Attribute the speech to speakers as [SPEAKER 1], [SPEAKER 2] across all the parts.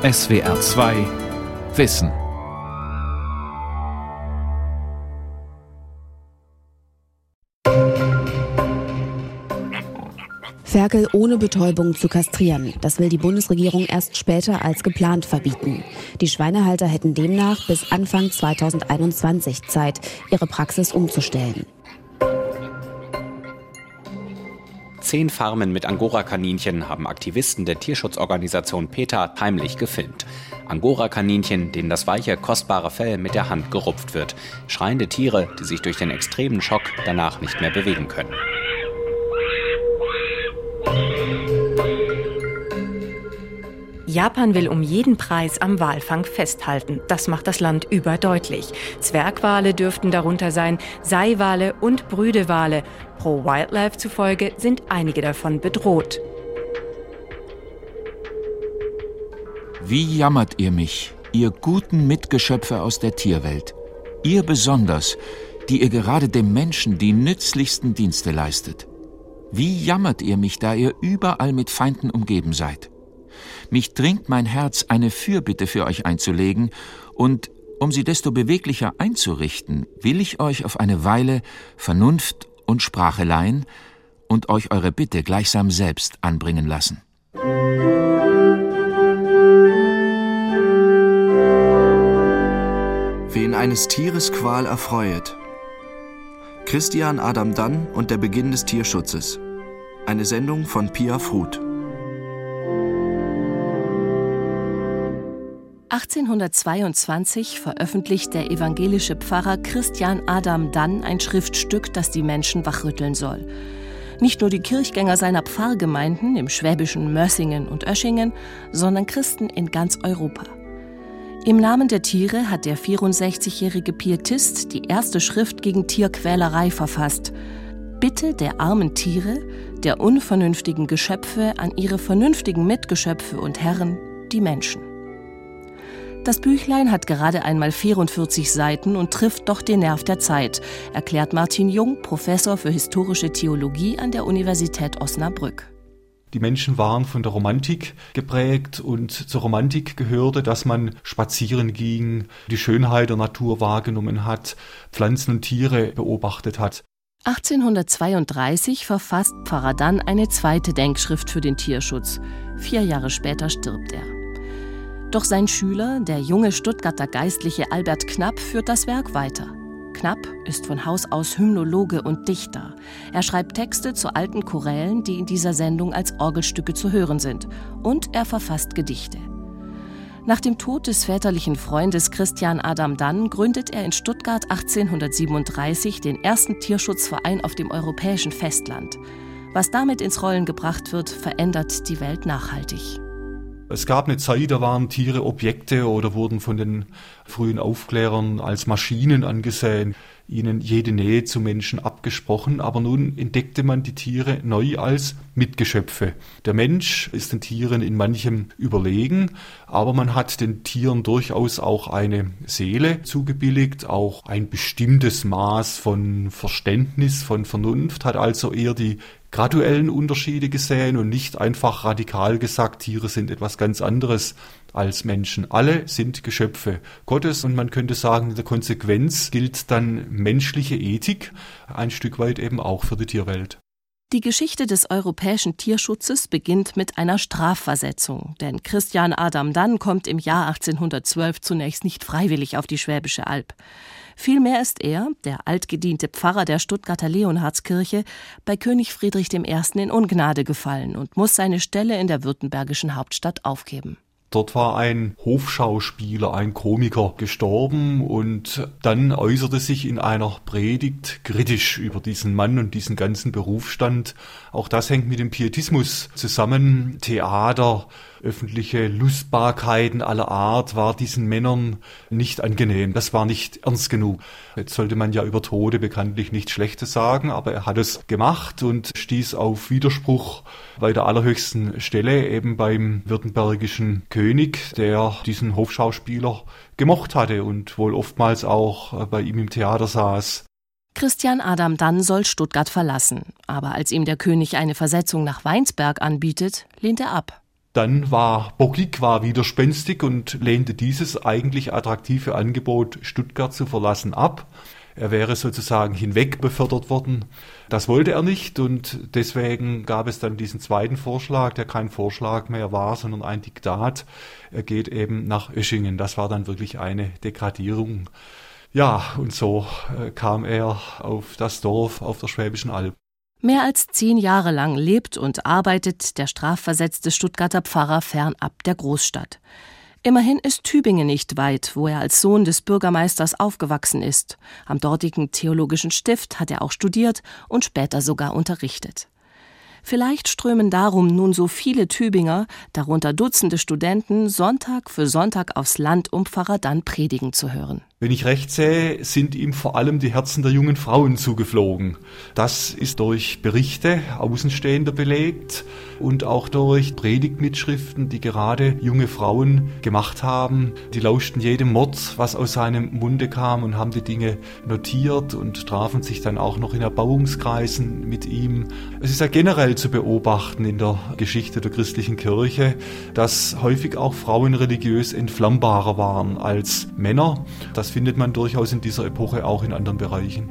[SPEAKER 1] SWR 2 Wissen.
[SPEAKER 2] Ferkel ohne Betäubung zu kastrieren. Das will die Bundesregierung erst später als geplant verbieten. Die Schweinehalter hätten demnach bis Anfang 2021 Zeit, ihre Praxis umzustellen.
[SPEAKER 3] Zehn Farmen mit Angora-Kaninchen haben Aktivisten der Tierschutzorganisation PETA heimlich gefilmt. Angora-Kaninchen, denen das weiche, kostbare Fell mit der Hand gerupft wird. Schreiende Tiere, die sich durch den extremen Schock danach nicht mehr bewegen können.
[SPEAKER 4] Japan will um jeden Preis am Walfang festhalten. Das macht das Land überdeutlich. Zwergwale dürften darunter sein, Seiwale und Brüdewale. Pro Wildlife zufolge sind einige davon bedroht.
[SPEAKER 5] Wie jammert ihr mich, ihr guten Mitgeschöpfe aus der Tierwelt, ihr besonders, die ihr gerade dem Menschen die nützlichsten Dienste leistet. Wie jammert ihr mich, da ihr überall mit Feinden umgeben seid. Mich dringt mein Herz, eine Fürbitte für euch einzulegen, und um sie desto beweglicher einzurichten, will ich euch auf eine Weile Vernunft und Sprache leihen und euch eure Bitte gleichsam selbst anbringen lassen.
[SPEAKER 6] Wen eines Tieres Qual erfreuet. Christian Adam Dann und der Beginn des Tierschutzes. Eine Sendung von Pia Fruth.
[SPEAKER 4] 1822 veröffentlicht der evangelische Pfarrer Christian Adam Dann ein Schriftstück, das die Menschen wachrütteln soll. Nicht nur die Kirchgänger seiner Pfarrgemeinden im schwäbischen Mössingen und Öschingen, sondern Christen in ganz Europa. Im Namen der Tiere hat der 64-jährige Pietist die erste Schrift gegen Tierquälerei verfasst. Bitte der armen Tiere, der unvernünftigen Geschöpfe an ihre vernünftigen Mitgeschöpfe und Herren, die Menschen. Das Büchlein hat gerade einmal 44 Seiten und trifft doch den Nerv der Zeit, erklärt Martin Jung, Professor für historische Theologie an der Universität Osnabrück.
[SPEAKER 7] Die Menschen waren von der Romantik geprägt und zur Romantik gehörte, dass man spazieren ging, die Schönheit der Natur wahrgenommen hat, Pflanzen und Tiere beobachtet hat.
[SPEAKER 4] 1832 verfasst Pfarrer dann eine zweite Denkschrift für den Tierschutz. Vier Jahre später stirbt er. Doch sein Schüler, der junge Stuttgarter Geistliche Albert Knapp, führt das Werk weiter. Knapp ist von Haus aus Hymnologe und Dichter. Er schreibt Texte zu alten Chorälen, die in dieser Sendung als Orgelstücke zu hören sind. Und er verfasst Gedichte. Nach dem Tod des väterlichen Freundes Christian Adam Dann gründet er in Stuttgart 1837 den ersten Tierschutzverein auf dem europäischen Festland. Was damit ins Rollen gebracht wird, verändert die Welt nachhaltig.
[SPEAKER 7] Es gab eine Zeit, da waren Tiere Objekte oder wurden von den frühen Aufklärern als Maschinen angesehen, ihnen jede Nähe zu Menschen abgesprochen, aber nun entdeckte man die Tiere neu als Mitgeschöpfe. Der Mensch ist den Tieren in manchem überlegen, aber man hat den Tieren durchaus auch eine Seele zugebilligt, auch ein bestimmtes Maß von Verständnis, von Vernunft, hat also eher die graduellen Unterschiede gesehen und nicht einfach radikal gesagt, Tiere sind etwas ganz anderes als Menschen. Alle sind Geschöpfe Gottes und man könnte sagen, in der Konsequenz gilt dann menschliche Ethik ein Stück weit eben auch für die Tierwelt.
[SPEAKER 4] Die Geschichte des europäischen Tierschutzes beginnt mit einer Strafversetzung, denn Christian Adam Dann kommt im Jahr 1812 zunächst nicht freiwillig auf die Schwäbische Alb. Vielmehr ist er, der altgediente Pfarrer der Stuttgarter Leonhardskirche, bei König Friedrich I. in Ungnade gefallen und muss seine Stelle in der württembergischen Hauptstadt aufgeben.
[SPEAKER 7] Dort war ein Hofschauspieler, ein Komiker gestorben und dann äußerte sich in einer Predigt kritisch über diesen Mann und diesen ganzen Berufsstand. Auch das hängt mit dem Pietismus zusammen. Theater, öffentliche Lustbarkeiten aller Art war diesen Männern nicht angenehm. Das war nicht ernst genug. Jetzt sollte man ja über Tode bekanntlich nichts Schlechtes sagen, aber er hat es gemacht und stieß auf Widerspruch bei der allerhöchsten Stelle, eben beim württembergischen König, der diesen Hofschauspieler gemocht hatte und wohl oftmals auch bei ihm im Theater saß.
[SPEAKER 4] Christian Adam Dann soll Stuttgart verlassen, aber als ihm der König eine Versetzung nach Weinsberg anbietet, lehnt er ab.
[SPEAKER 7] Dann war Bockig war widerspenstig und lehnte dieses eigentlich attraktive Angebot, Stuttgart zu verlassen, ab. Er wäre sozusagen hinweg befördert worden. Das wollte er nicht und deswegen gab es dann diesen zweiten Vorschlag, der kein Vorschlag mehr war, sondern ein Diktat. Er geht eben nach Öschingen. Das war dann wirklich eine Degradierung. Ja, und so äh, kam er auf das Dorf auf der Schwäbischen Alb.
[SPEAKER 4] Mehr als zehn Jahre lang lebt und arbeitet der strafversetzte Stuttgarter Pfarrer fernab der Großstadt. Immerhin ist Tübingen nicht weit, wo er als Sohn des Bürgermeisters aufgewachsen ist. Am dortigen theologischen Stift hat er auch studiert und später sogar unterrichtet. Vielleicht strömen darum nun so viele Tübinger, darunter Dutzende Studenten, Sonntag für Sonntag aufs Land, um Pfarrer dann predigen zu hören.
[SPEAKER 7] Wenn ich recht sehe, sind ihm vor allem die Herzen der jungen Frauen zugeflogen. Das ist durch Berichte Außenstehender belegt und auch durch Predigtmitschriften, die gerade junge Frauen gemacht haben. Die lauschten jedem Wort, was aus seinem Munde kam und haben die Dinge notiert und trafen sich dann auch noch in Erbauungskreisen mit ihm. Es ist ja generell zu beobachten in der Geschichte der christlichen Kirche, dass häufig auch Frauen religiös entflammbarer waren als Männer. Das das findet man durchaus in dieser Epoche auch in anderen Bereichen.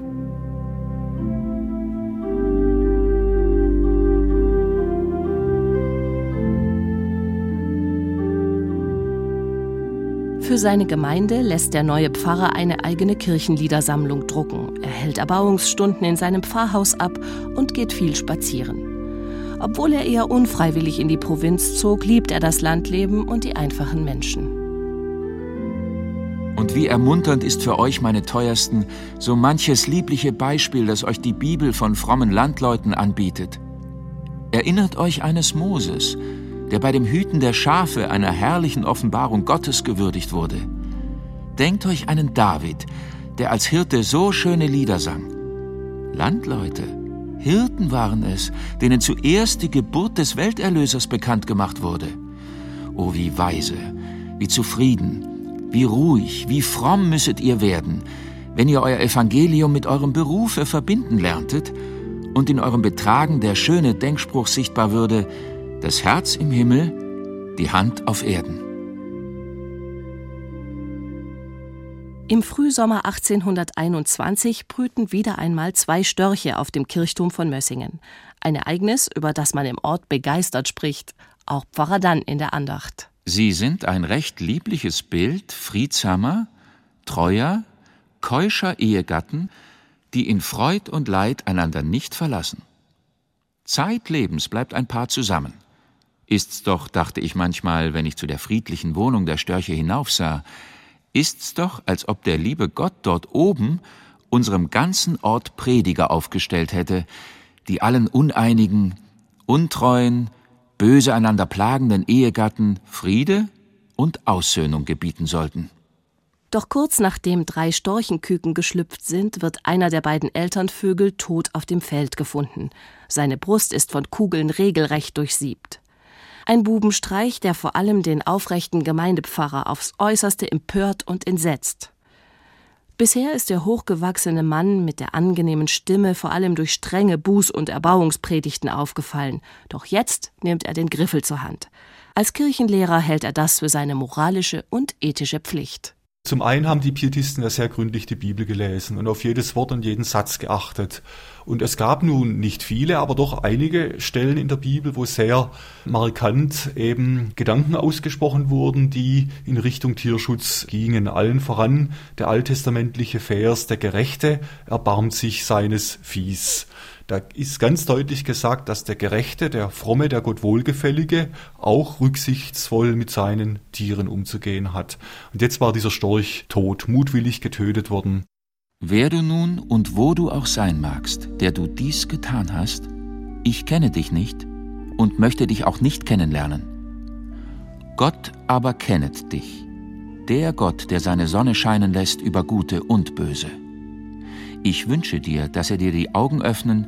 [SPEAKER 4] Für seine Gemeinde lässt der neue Pfarrer eine eigene Kirchenliedersammlung drucken. Er hält Erbauungsstunden in seinem Pfarrhaus ab und geht viel spazieren. Obwohl er eher unfreiwillig in die Provinz zog, liebt er das Landleben und die einfachen Menschen.
[SPEAKER 5] Und wie ermunternd ist für euch, meine Teuersten, so manches liebliche Beispiel, das euch die Bibel von frommen Landleuten anbietet. Erinnert euch eines Moses, der bei dem Hüten der Schafe einer herrlichen Offenbarung Gottes gewürdigt wurde. Denkt euch einen David, der als Hirte so schöne Lieder sang. Landleute, Hirten waren es, denen zuerst die Geburt des Welterlösers bekannt gemacht wurde. O wie weise, wie zufrieden, wie ruhig, wie fromm müsset ihr werden, wenn ihr euer Evangelium mit eurem Berufe verbinden lerntet und in eurem Betragen der schöne Denkspruch sichtbar würde, das Herz im Himmel, die Hand auf Erden.
[SPEAKER 4] Im Frühsommer 1821 brüten wieder einmal zwei Störche auf dem Kirchturm von Mössingen. Ein Ereignis, über das man im Ort begeistert spricht, auch Pfarrer dann in der Andacht.
[SPEAKER 5] Sie sind ein recht liebliches Bild friedsamer, treuer, keuscher Ehegatten, die in Freud und Leid einander nicht verlassen. Zeitlebens bleibt ein Paar zusammen. Ist's doch, dachte ich manchmal, wenn ich zu der friedlichen Wohnung der Störche hinaufsah, ist's doch, als ob der liebe Gott dort oben unserem ganzen Ort Prediger aufgestellt hätte, die allen uneinigen, untreuen, böse einander plagenden Ehegatten Friede und Aussöhnung gebieten sollten.
[SPEAKER 4] Doch kurz nachdem drei Storchenküken geschlüpft sind, wird einer der beiden Elternvögel tot auf dem Feld gefunden. Seine Brust ist von Kugeln regelrecht durchsiebt. Ein Bubenstreich, der vor allem den aufrechten Gemeindepfarrer aufs äußerste empört und entsetzt. Bisher ist der hochgewachsene Mann mit der angenehmen Stimme vor allem durch strenge Buß- und Erbauungspredigten aufgefallen. Doch jetzt nimmt er den Griffel zur Hand. Als Kirchenlehrer hält er das für seine moralische und ethische Pflicht.
[SPEAKER 7] Zum einen haben die Pietisten ja sehr gründlich die Bibel gelesen und auf jedes Wort und jeden Satz geachtet. Und es gab nun nicht viele, aber doch einige Stellen in der Bibel, wo sehr markant eben Gedanken ausgesprochen wurden, die in Richtung Tierschutz gingen. Allen voran der alttestamentliche Vers, der Gerechte erbarmt sich seines Viehs. Da ist ganz deutlich gesagt, dass der Gerechte, der Fromme, der Gott Wohlgefällige auch rücksichtsvoll mit seinen Tieren umzugehen hat. Und jetzt war dieser Storch tot, mutwillig getötet worden.
[SPEAKER 5] Wer du nun und wo du auch sein magst, der du dies getan hast, ich kenne dich nicht und möchte dich auch nicht kennenlernen. Gott aber kennet dich, der Gott, der seine Sonne scheinen lässt über Gute und Böse. Ich wünsche dir, dass er dir die Augen öffnen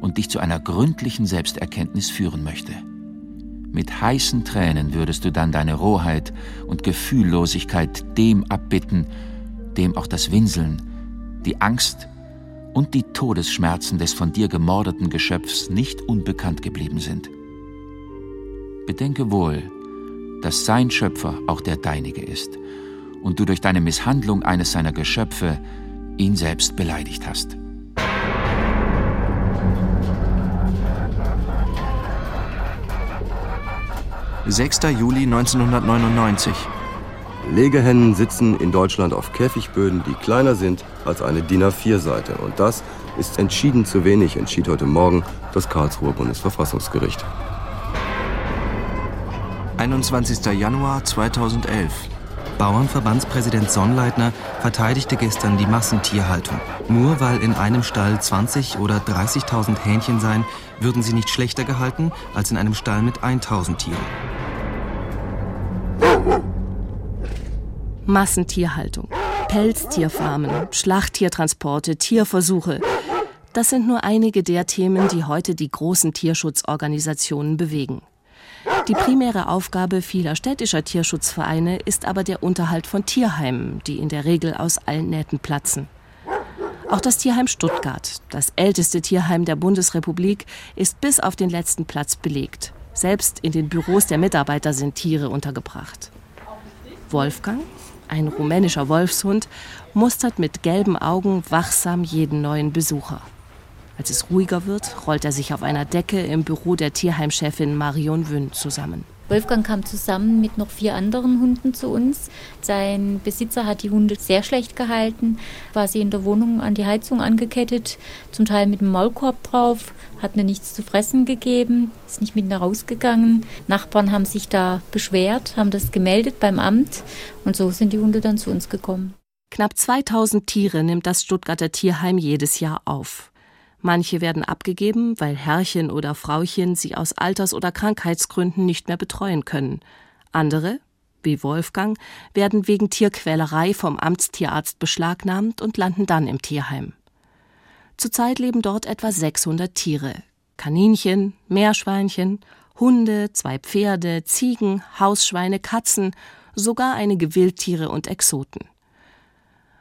[SPEAKER 5] und dich zu einer gründlichen Selbsterkenntnis führen möchte. Mit heißen Tränen würdest du dann deine Rohheit und Gefühllosigkeit dem abbitten, dem auch das Winseln, die Angst und die Todesschmerzen des von dir gemordeten Geschöpfs nicht unbekannt geblieben sind. bedenke wohl, dass sein Schöpfer auch der deinige ist und du durch deine Misshandlung eines seiner Geschöpfe ihn selbst beleidigt hast.
[SPEAKER 6] »6. Juli 1999.
[SPEAKER 8] Legehennen sitzen in Deutschland auf Käfigböden, die kleiner sind als eine DIN A4-Seite. Und das ist entschieden zu wenig, entschied heute Morgen das Karlsruher Bundesverfassungsgericht.
[SPEAKER 6] 21. Januar 2011.
[SPEAKER 9] Bauernverbandspräsident Sonnleitner verteidigte gestern die Massentierhaltung. Nur weil in einem Stall 20 oder 30.000 Hähnchen seien, würden sie nicht schlechter gehalten als in einem Stall mit 1.000 Tieren.
[SPEAKER 4] Massentierhaltung, Pelztierfarmen, Schlachttiertransporte, Tierversuche. Das sind nur einige der Themen, die heute die großen Tierschutzorganisationen bewegen. Die primäre Aufgabe vieler städtischer Tierschutzvereine ist aber der Unterhalt von Tierheimen, die in der Regel aus allen Nähten platzen. Auch das Tierheim Stuttgart, das älteste Tierheim der Bundesrepublik, ist bis auf den letzten Platz belegt. Selbst in den Büros der Mitarbeiter sind Tiere untergebracht. Wolfgang, ein rumänischer Wolfshund, mustert mit gelben Augen wachsam jeden neuen Besucher. Als es ruhiger wird, rollt er sich auf einer Decke im Büro der Tierheimchefin Marion Wünn zusammen.
[SPEAKER 10] Wolfgang kam zusammen mit noch vier anderen Hunden zu uns. Sein Besitzer hat die Hunde sehr schlecht gehalten, war sie in der Wohnung an die Heizung angekettet, zum Teil mit dem Maulkorb drauf, hat mir nichts zu fressen gegeben, ist nicht mit nach rausgegangen. Nachbarn haben sich da beschwert, haben das gemeldet beim Amt und so sind die Hunde dann zu uns gekommen.
[SPEAKER 4] Knapp 2000 Tiere nimmt das Stuttgarter Tierheim jedes Jahr auf. Manche werden abgegeben, weil Herrchen oder Frauchen sie aus Alters- oder Krankheitsgründen nicht mehr betreuen können. Andere, wie Wolfgang, werden wegen Tierquälerei vom Amtstierarzt beschlagnahmt und landen dann im Tierheim. Zurzeit leben dort etwa 600 Tiere. Kaninchen, Meerschweinchen, Hunde, zwei Pferde, Ziegen, Hausschweine, Katzen, sogar einige Wildtiere und Exoten.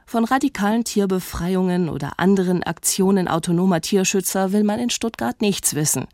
[SPEAKER 4] Von radikalen Tierbefreiungen oder anderen Aktionen autonomer Tierschützer will man in Stuttgart nichts wissen.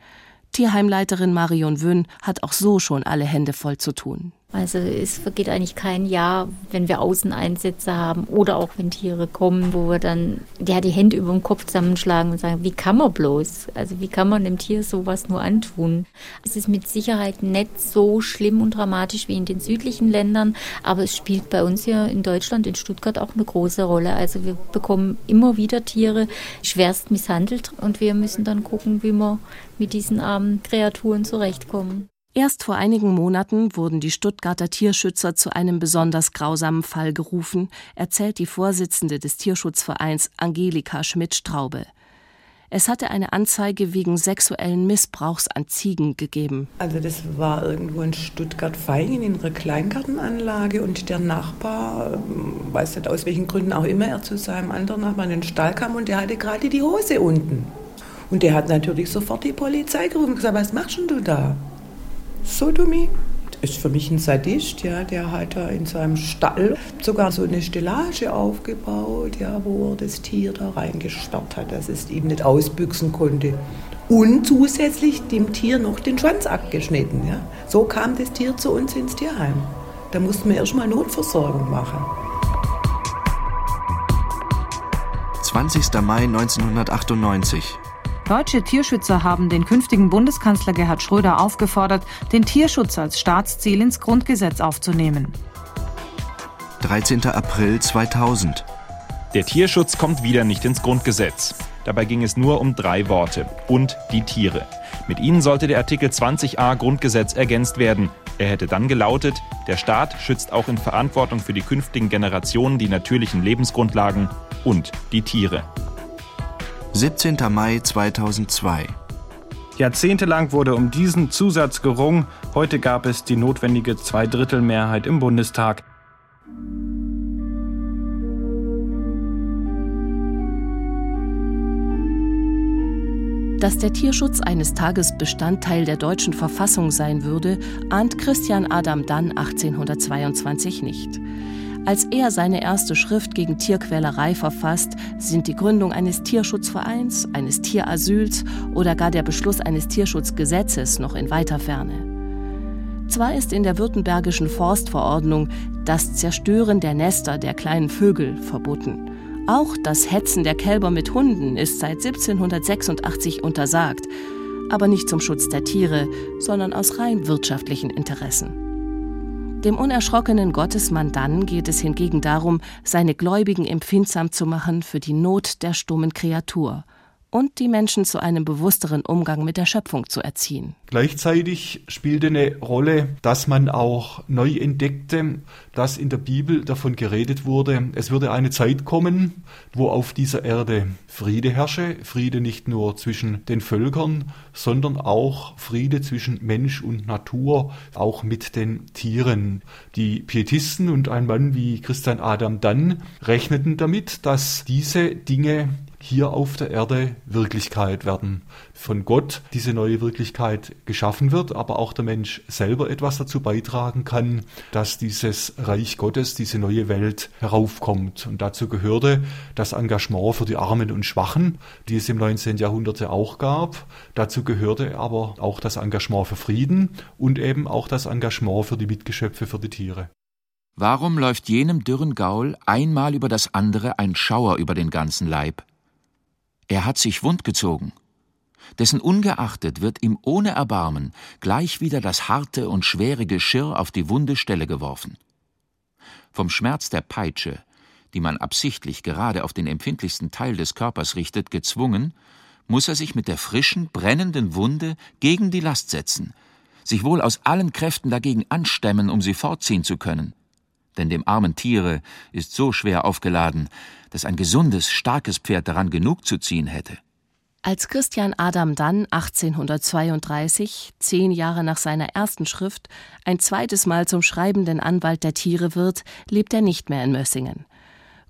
[SPEAKER 4] Tierheimleiterin Marion Wünn hat auch so schon alle Hände voll zu tun.
[SPEAKER 10] Also es vergeht eigentlich kein Jahr, wenn wir Außeneinsätze haben oder auch wenn Tiere kommen, wo wir dann ja, die Hände über den Kopf zusammenschlagen und sagen, wie kann man bloß? Also wie kann man dem Tier sowas nur antun? Es ist mit Sicherheit nicht so schlimm und dramatisch wie in den südlichen Ländern, aber es spielt bei uns hier in Deutschland, in Stuttgart auch eine große Rolle. Also wir bekommen immer wieder Tiere schwerst misshandelt und wir müssen dann gucken, wie wir mit diesen armen Kreaturen zurechtkommen.
[SPEAKER 4] Erst vor einigen Monaten wurden die Stuttgarter Tierschützer zu einem besonders grausamen Fall gerufen, erzählt die Vorsitzende des Tierschutzvereins Angelika Schmidt-Straube. Es hatte eine Anzeige wegen sexuellen Missbrauchs an Ziegen gegeben.
[SPEAKER 11] Also das war irgendwo in Stuttgart-Vaihingen in einer Kleingartenanlage und der Nachbar, ähm, weiß nicht aus welchen Gründen auch immer, er zu seinem anderen Nachbarn in den Stall kam und der hatte gerade die Hose unten. Und der hat natürlich sofort die Polizei gerufen und gesagt, was machst du da? Sodomie ist für mich ein Sadist, ja, der hat da in seinem Stall sogar so eine Stellage aufgebaut, ja, wo er das Tier da reingesperrt hat, dass es ihm nicht ausbüchsen konnte. Und zusätzlich dem Tier noch den Schwanz abgeschnitten. Ja. So kam das Tier zu uns ins Tierheim. Da mussten wir erstmal Notversorgung machen.
[SPEAKER 6] 20. Mai 1998.
[SPEAKER 12] Deutsche Tierschützer haben den künftigen Bundeskanzler Gerhard Schröder aufgefordert, den Tierschutz als Staatsziel ins Grundgesetz aufzunehmen.
[SPEAKER 6] 13. April 2000.
[SPEAKER 13] Der Tierschutz kommt wieder nicht ins Grundgesetz. Dabei ging es nur um drei Worte. Und die Tiere. Mit ihnen sollte der Artikel 20a Grundgesetz ergänzt werden. Er hätte dann gelautet, der Staat schützt auch in Verantwortung für die künftigen Generationen die natürlichen Lebensgrundlagen und die Tiere.
[SPEAKER 6] 17. Mai 2002.
[SPEAKER 14] Jahrzehntelang wurde um diesen Zusatz gerungen. Heute gab es die notwendige Zweidrittelmehrheit im Bundestag.
[SPEAKER 4] Dass der Tierschutz eines Tages Bestandteil der deutschen Verfassung sein würde, ahnt Christian Adam Dann 1822 nicht. Als er seine erste Schrift gegen Tierquälerei verfasst, sind die Gründung eines Tierschutzvereins, eines Tierasyls oder gar der Beschluss eines Tierschutzgesetzes noch in weiter Ferne. Zwar ist in der württembergischen Forstverordnung das Zerstören der Nester der kleinen Vögel verboten. Auch das Hetzen der Kälber mit Hunden ist seit 1786 untersagt, aber nicht zum Schutz der Tiere, sondern aus rein wirtschaftlichen Interessen. Dem unerschrockenen Gottesmann dann geht es hingegen darum, seine Gläubigen empfindsam zu machen für die Not der stummen Kreatur und die Menschen zu einem bewussteren Umgang mit der Schöpfung zu erziehen.
[SPEAKER 7] Gleichzeitig spielte eine Rolle, dass man auch neu entdeckte, dass in der Bibel davon geredet wurde, es würde eine Zeit kommen, wo auf dieser Erde Friede herrsche, Friede nicht nur zwischen den Völkern, sondern auch Friede zwischen Mensch und Natur, auch mit den Tieren. Die Pietisten und ein Mann wie Christian Adam Dann rechneten damit, dass diese Dinge hier auf der Erde Wirklichkeit werden. Von Gott diese neue Wirklichkeit geschaffen wird, aber auch der Mensch selber etwas dazu beitragen kann, dass dieses Reich Gottes, diese neue Welt heraufkommt. Und dazu gehörte das Engagement für die Armen und Schwachen, die es im 19. Jahrhundert ja auch gab. Dazu gehörte aber auch das Engagement für Frieden und eben auch das Engagement für die Mitgeschöpfe, für die Tiere.
[SPEAKER 5] Warum läuft jenem dürren Gaul einmal über das andere ein Schauer über den ganzen Leib? Er hat sich wundgezogen. Dessen ungeachtet wird ihm ohne Erbarmen gleich wieder das harte und schwere Geschirr auf die wunde Stelle geworfen. Vom Schmerz der Peitsche, die man absichtlich gerade auf den empfindlichsten Teil des Körpers richtet, gezwungen, muss er sich mit der frischen, brennenden Wunde gegen die Last setzen, sich wohl aus allen Kräften dagegen anstemmen, um sie fortziehen zu können. Denn dem armen Tiere ist so schwer aufgeladen, dass ein gesundes, starkes Pferd daran genug zu ziehen hätte.
[SPEAKER 4] Als Christian Adam dann 1832, zehn Jahre nach seiner ersten Schrift, ein zweites Mal zum schreibenden Anwalt der Tiere wird, lebt er nicht mehr in Mössingen.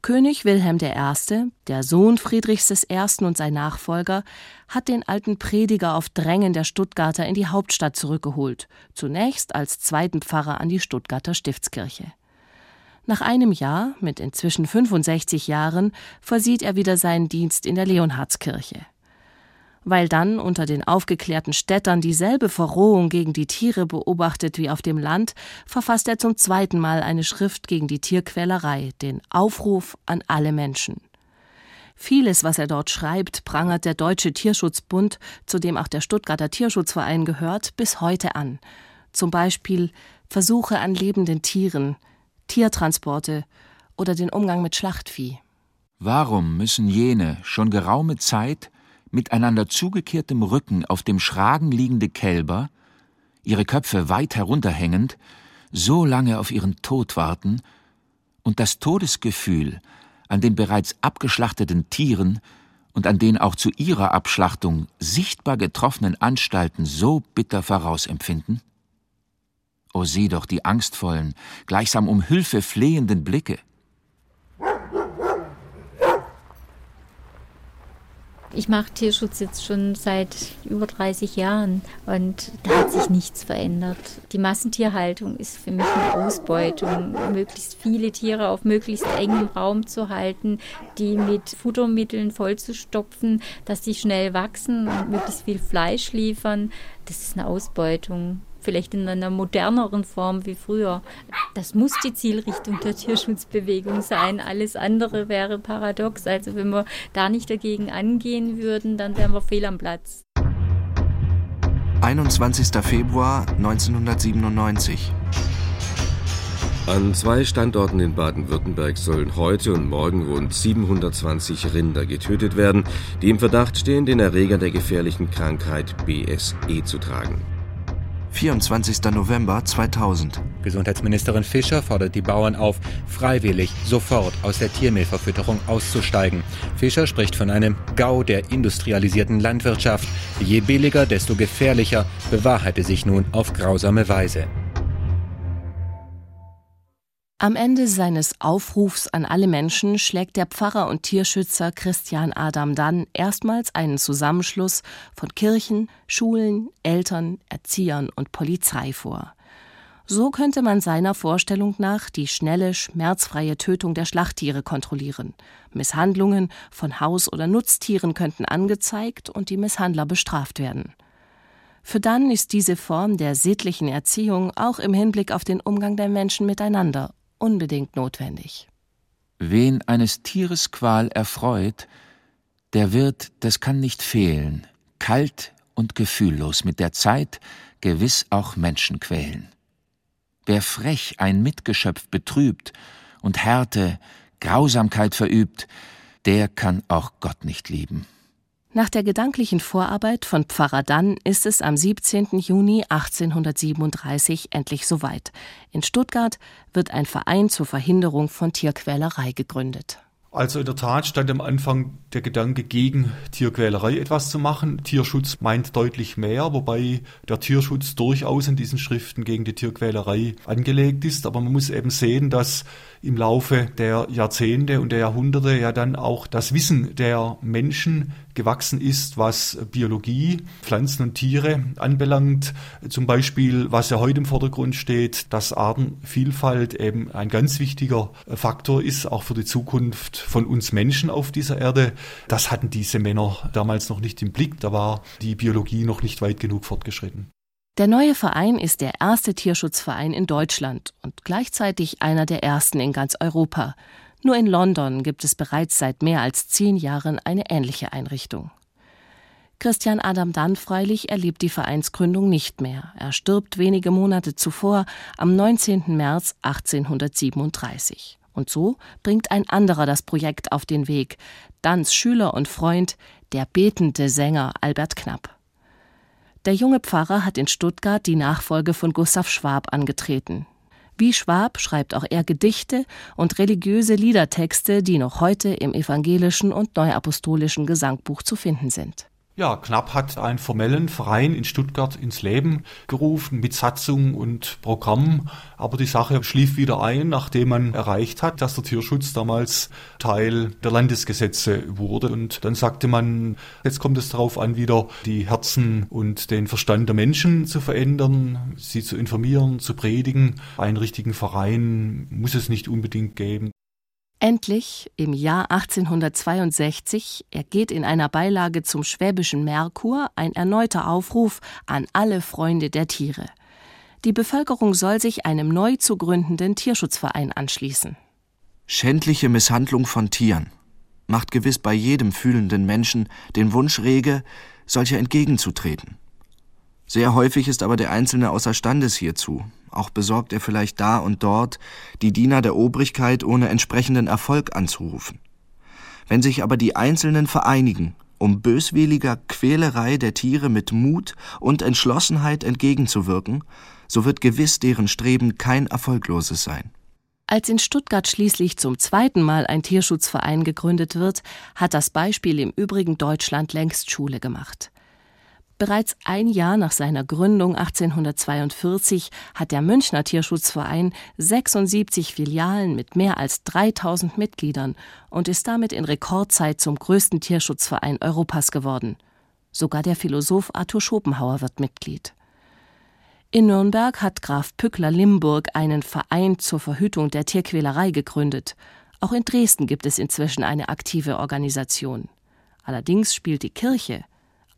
[SPEAKER 4] König Wilhelm I., der Sohn Friedrichs I. und sein Nachfolger, hat den alten Prediger auf Drängen der Stuttgarter in die Hauptstadt zurückgeholt, zunächst als zweiten Pfarrer an die Stuttgarter Stiftskirche. Nach einem Jahr, mit inzwischen 65 Jahren, versieht er wieder seinen Dienst in der Leonhardskirche. Weil dann unter den aufgeklärten Städtern dieselbe Verrohung gegen die Tiere beobachtet wie auf dem Land, verfasst er zum zweiten Mal eine Schrift gegen die Tierquälerei, den Aufruf an alle Menschen. Vieles, was er dort schreibt, prangert der Deutsche Tierschutzbund, zu dem auch der Stuttgarter Tierschutzverein gehört, bis heute an. Zum Beispiel Versuche an lebenden Tieren, Tiertransporte oder den Umgang mit Schlachtvieh.
[SPEAKER 5] Warum müssen jene schon geraume Zeit miteinander zugekehrtem Rücken auf dem Schragen liegende Kälber, ihre Köpfe weit herunterhängend, so lange auf ihren Tod warten und das Todesgefühl an den bereits abgeschlachteten Tieren und an den auch zu ihrer Abschlachtung sichtbar getroffenen Anstalten so bitter vorausempfinden? O sieh doch die angstvollen, gleichsam um Hilfe flehenden Blicke.
[SPEAKER 10] Ich mache Tierschutz jetzt schon seit über 30 Jahren und da hat sich nichts verändert. Die Massentierhaltung ist für mich eine Ausbeutung, möglichst viele Tiere auf möglichst engem Raum zu halten, die mit Futtermitteln vollzustopfen, dass sie schnell wachsen und möglichst viel Fleisch liefern. Das ist eine Ausbeutung vielleicht in einer moderneren Form wie früher. Das muss die Zielrichtung der Tierschutzbewegung sein. Alles andere wäre paradox. Also wenn wir da nicht dagegen angehen würden, dann wären wir fehl am Platz.
[SPEAKER 6] 21. Februar 1997.
[SPEAKER 8] An zwei Standorten in Baden-Württemberg sollen heute und morgen rund 720 Rinder getötet werden, die im Verdacht stehen, den Erreger der gefährlichen Krankheit BSE zu tragen.
[SPEAKER 6] 24. November 2000.
[SPEAKER 15] Gesundheitsministerin Fischer fordert die Bauern auf, freiwillig sofort aus der Tiermehlverfütterung auszusteigen. Fischer spricht von einem Gau der industrialisierten Landwirtschaft. Je billiger, desto gefährlicher bewahrheite sich nun auf grausame Weise.
[SPEAKER 4] Am Ende seines Aufrufs an alle Menschen schlägt der Pfarrer und Tierschützer Christian Adam dann erstmals einen Zusammenschluss von Kirchen, Schulen, Eltern, Erziehern und Polizei vor. So könnte man seiner Vorstellung nach die schnelle, schmerzfreie Tötung der Schlachttiere kontrollieren. Misshandlungen von Haus- oder Nutztieren könnten angezeigt und die Misshandler bestraft werden. Für dann ist diese Form der sittlichen Erziehung auch im Hinblick auf den Umgang der Menschen miteinander unbedingt notwendig.
[SPEAKER 5] Wen eines Tieres Qual erfreut, der wird, das kann nicht fehlen, kalt und gefühllos mit der Zeit gewiss auch Menschen quälen. Wer frech ein Mitgeschöpf betrübt und Härte, Grausamkeit verübt, der kann auch Gott nicht lieben.
[SPEAKER 4] Nach der gedanklichen Vorarbeit von Pfarrer Dann ist es am 17. Juni 1837 endlich soweit. In Stuttgart wird ein Verein zur Verhinderung von Tierquälerei gegründet.
[SPEAKER 7] Also in der Tat stand am Anfang der Gedanke, gegen Tierquälerei etwas zu machen. Tierschutz meint deutlich mehr, wobei der Tierschutz durchaus in diesen Schriften gegen die Tierquälerei angelegt ist. Aber man muss eben sehen, dass im Laufe der Jahrzehnte und der Jahrhunderte ja dann auch das Wissen der Menschen gewachsen ist, was Biologie, Pflanzen und Tiere anbelangt. Zum Beispiel, was ja heute im Vordergrund steht, dass Artenvielfalt eben ein ganz wichtiger Faktor ist, auch für die Zukunft von uns Menschen auf dieser Erde. Das hatten diese Männer damals noch nicht im Blick. Da war die Biologie noch nicht weit genug fortgeschritten.
[SPEAKER 4] Der neue Verein ist der erste Tierschutzverein in Deutschland und gleichzeitig einer der ersten in ganz Europa. Nur in London gibt es bereits seit mehr als zehn Jahren eine ähnliche Einrichtung. Christian Adam Dann freilich erlebt die Vereinsgründung nicht mehr. Er stirbt wenige Monate zuvor, am 19. März 1837. Und so bringt ein anderer das Projekt auf den Weg, Danns Schüler und Freund, der betende Sänger Albert Knapp. Der junge Pfarrer hat in Stuttgart die Nachfolge von Gustav Schwab angetreten. Wie Schwab schreibt auch er Gedichte und religiöse Liedertexte, die noch heute im evangelischen und neuapostolischen Gesangbuch zu finden sind.
[SPEAKER 7] Ja, Knapp hat einen formellen Verein in Stuttgart ins Leben gerufen mit Satzung und Programm, aber die Sache schlief wieder ein, nachdem man erreicht hat, dass der Tierschutz damals Teil der Landesgesetze wurde. Und dann sagte man, jetzt kommt es darauf an, wieder die Herzen und den Verstand der Menschen zu verändern, sie zu informieren, zu predigen. Einen richtigen Verein muss es nicht unbedingt geben.
[SPEAKER 4] Endlich, im Jahr 1862, ergeht in einer Beilage zum Schwäbischen Merkur ein erneuter Aufruf an alle Freunde der Tiere. Die Bevölkerung soll sich einem neu zu gründenden Tierschutzverein anschließen.
[SPEAKER 6] Schändliche Misshandlung von Tieren macht gewiss bei jedem fühlenden Menschen den Wunsch rege, solcher entgegenzutreten. Sehr häufig ist aber der Einzelne außerstandes hierzu, auch besorgt er vielleicht da und dort die Diener der Obrigkeit ohne entsprechenden Erfolg anzurufen. Wenn sich aber die Einzelnen vereinigen, um böswilliger Quälerei der Tiere mit Mut und Entschlossenheit entgegenzuwirken, so wird gewiss deren Streben kein erfolgloses sein.
[SPEAKER 4] Als in Stuttgart schließlich zum zweiten Mal ein Tierschutzverein gegründet wird, hat das Beispiel im übrigen Deutschland längst Schule gemacht. Bereits ein Jahr nach seiner Gründung 1842 hat der Münchner Tierschutzverein 76 Filialen mit mehr als 3000 Mitgliedern und ist damit in Rekordzeit zum größten Tierschutzverein Europas geworden. Sogar der Philosoph Arthur Schopenhauer wird Mitglied. In Nürnberg hat Graf Pückler-Limburg einen Verein zur Verhütung der Tierquälerei gegründet. Auch in Dresden gibt es inzwischen eine aktive Organisation. Allerdings spielt die Kirche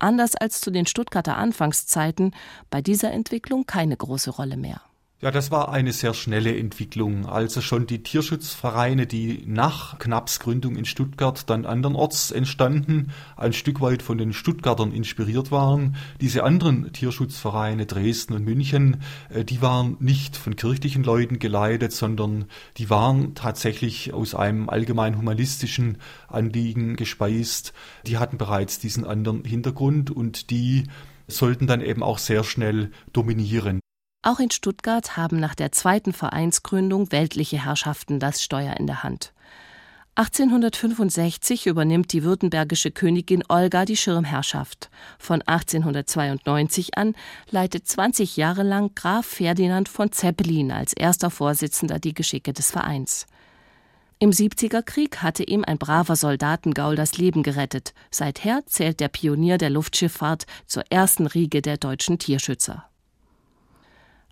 [SPEAKER 4] anders als zu den Stuttgarter Anfangszeiten, bei dieser Entwicklung keine große Rolle mehr.
[SPEAKER 7] Ja, das war eine sehr schnelle Entwicklung. Also schon die Tierschutzvereine, die nach Knapps Gründung in Stuttgart dann andernorts entstanden, ein Stück weit von den Stuttgartern inspiriert waren. Diese anderen Tierschutzvereine, Dresden und München, äh, die waren nicht von kirchlichen Leuten geleitet, sondern die waren tatsächlich aus einem allgemein humanistischen Anliegen gespeist. Die hatten bereits diesen anderen Hintergrund und die sollten dann eben auch sehr schnell dominieren.
[SPEAKER 4] Auch in Stuttgart haben nach der zweiten Vereinsgründung weltliche Herrschaften das Steuer in der Hand. 1865 übernimmt die württembergische Königin Olga die Schirmherrschaft. Von 1892 an leitet 20 Jahre lang Graf Ferdinand von Zeppelin als erster Vorsitzender die Geschicke des Vereins. Im 70er Krieg hatte ihm ein braver Soldatengaul das Leben gerettet. Seither zählt der Pionier der Luftschifffahrt zur ersten Riege der deutschen Tierschützer.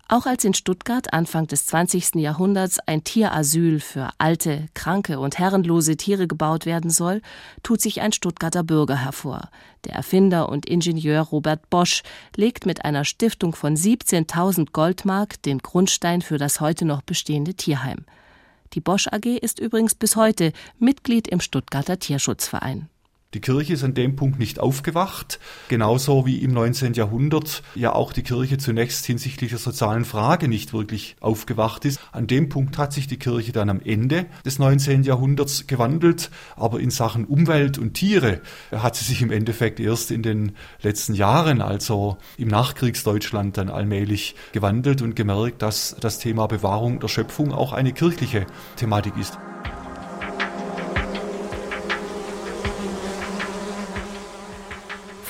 [SPEAKER 4] Auch als in Stuttgart Anfang des 20. Jahrhunderts ein Tierasyl für alte, kranke und herrenlose Tiere gebaut werden soll, tut sich ein Stuttgarter Bürger hervor. Der Erfinder und Ingenieur Robert Bosch legt mit einer Stiftung von 17.000 Goldmark den Grundstein für das heute noch bestehende Tierheim. Die Bosch AG ist übrigens bis heute Mitglied im Stuttgarter Tierschutzverein.
[SPEAKER 7] Die Kirche ist an dem Punkt nicht aufgewacht, genauso wie im 19. Jahrhundert ja auch die Kirche zunächst hinsichtlich der sozialen Frage nicht wirklich aufgewacht ist. An dem Punkt hat sich die Kirche dann am Ende des 19. Jahrhunderts gewandelt, aber in Sachen Umwelt und Tiere hat sie sich im Endeffekt erst in den letzten Jahren, also im Nachkriegsdeutschland, dann allmählich gewandelt und gemerkt, dass das Thema Bewahrung der Schöpfung auch eine kirchliche Thematik ist.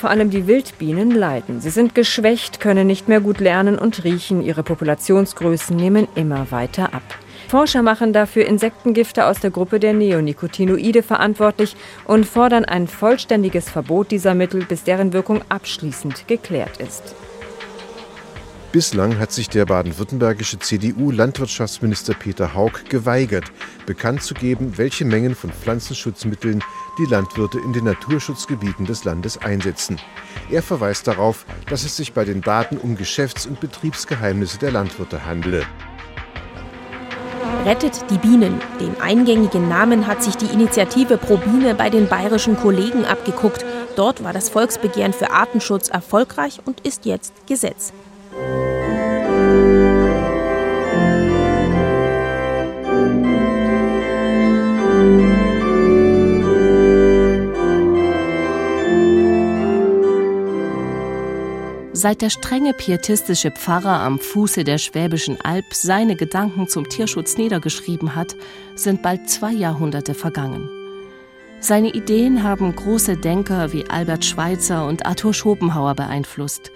[SPEAKER 16] Vor allem die Wildbienen leiden. Sie sind geschwächt, können nicht mehr gut lernen und riechen. Ihre Populationsgrößen nehmen immer weiter ab. Forscher machen dafür Insektengifte aus der Gruppe der Neonicotinoide verantwortlich und fordern ein vollständiges Verbot dieser Mittel, bis deren Wirkung abschließend geklärt ist.
[SPEAKER 17] Bislang hat sich der baden-württembergische CDU-Landwirtschaftsminister Peter Haug geweigert, bekannt zu geben, welche Mengen von Pflanzenschutzmitteln die Landwirte in den Naturschutzgebieten des Landes einsetzen. Er verweist darauf, dass es sich bei den Daten um Geschäfts- und Betriebsgeheimnisse der Landwirte handele.
[SPEAKER 18] Rettet die Bienen. Den eingängigen Namen hat sich die Initiative Pro Biene bei den bayerischen Kollegen abgeguckt. Dort war das Volksbegehren für Artenschutz erfolgreich und ist jetzt Gesetz.
[SPEAKER 4] Seit der strenge pietistische Pfarrer am Fuße der Schwäbischen Alb seine Gedanken zum Tierschutz niedergeschrieben hat, sind bald zwei Jahrhunderte vergangen. Seine Ideen haben große Denker wie Albert Schweitzer und Arthur Schopenhauer beeinflusst.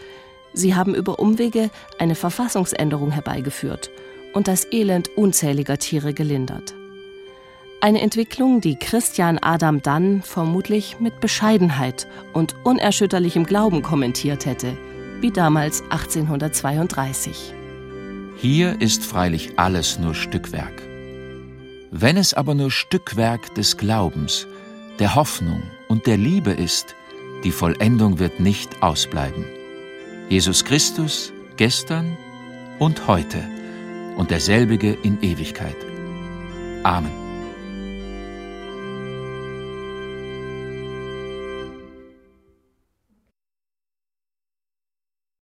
[SPEAKER 4] Sie haben über Umwege eine Verfassungsänderung herbeigeführt und das Elend unzähliger Tiere gelindert. Eine Entwicklung, die Christian Adam dann vermutlich mit Bescheidenheit und unerschütterlichem Glauben kommentiert hätte – wie damals 1832.
[SPEAKER 5] Hier ist freilich alles nur Stückwerk. Wenn es aber nur Stückwerk des Glaubens, der Hoffnung und der Liebe ist, die Vollendung wird nicht ausbleiben. Jesus Christus gestern und heute und derselbige in Ewigkeit. Amen.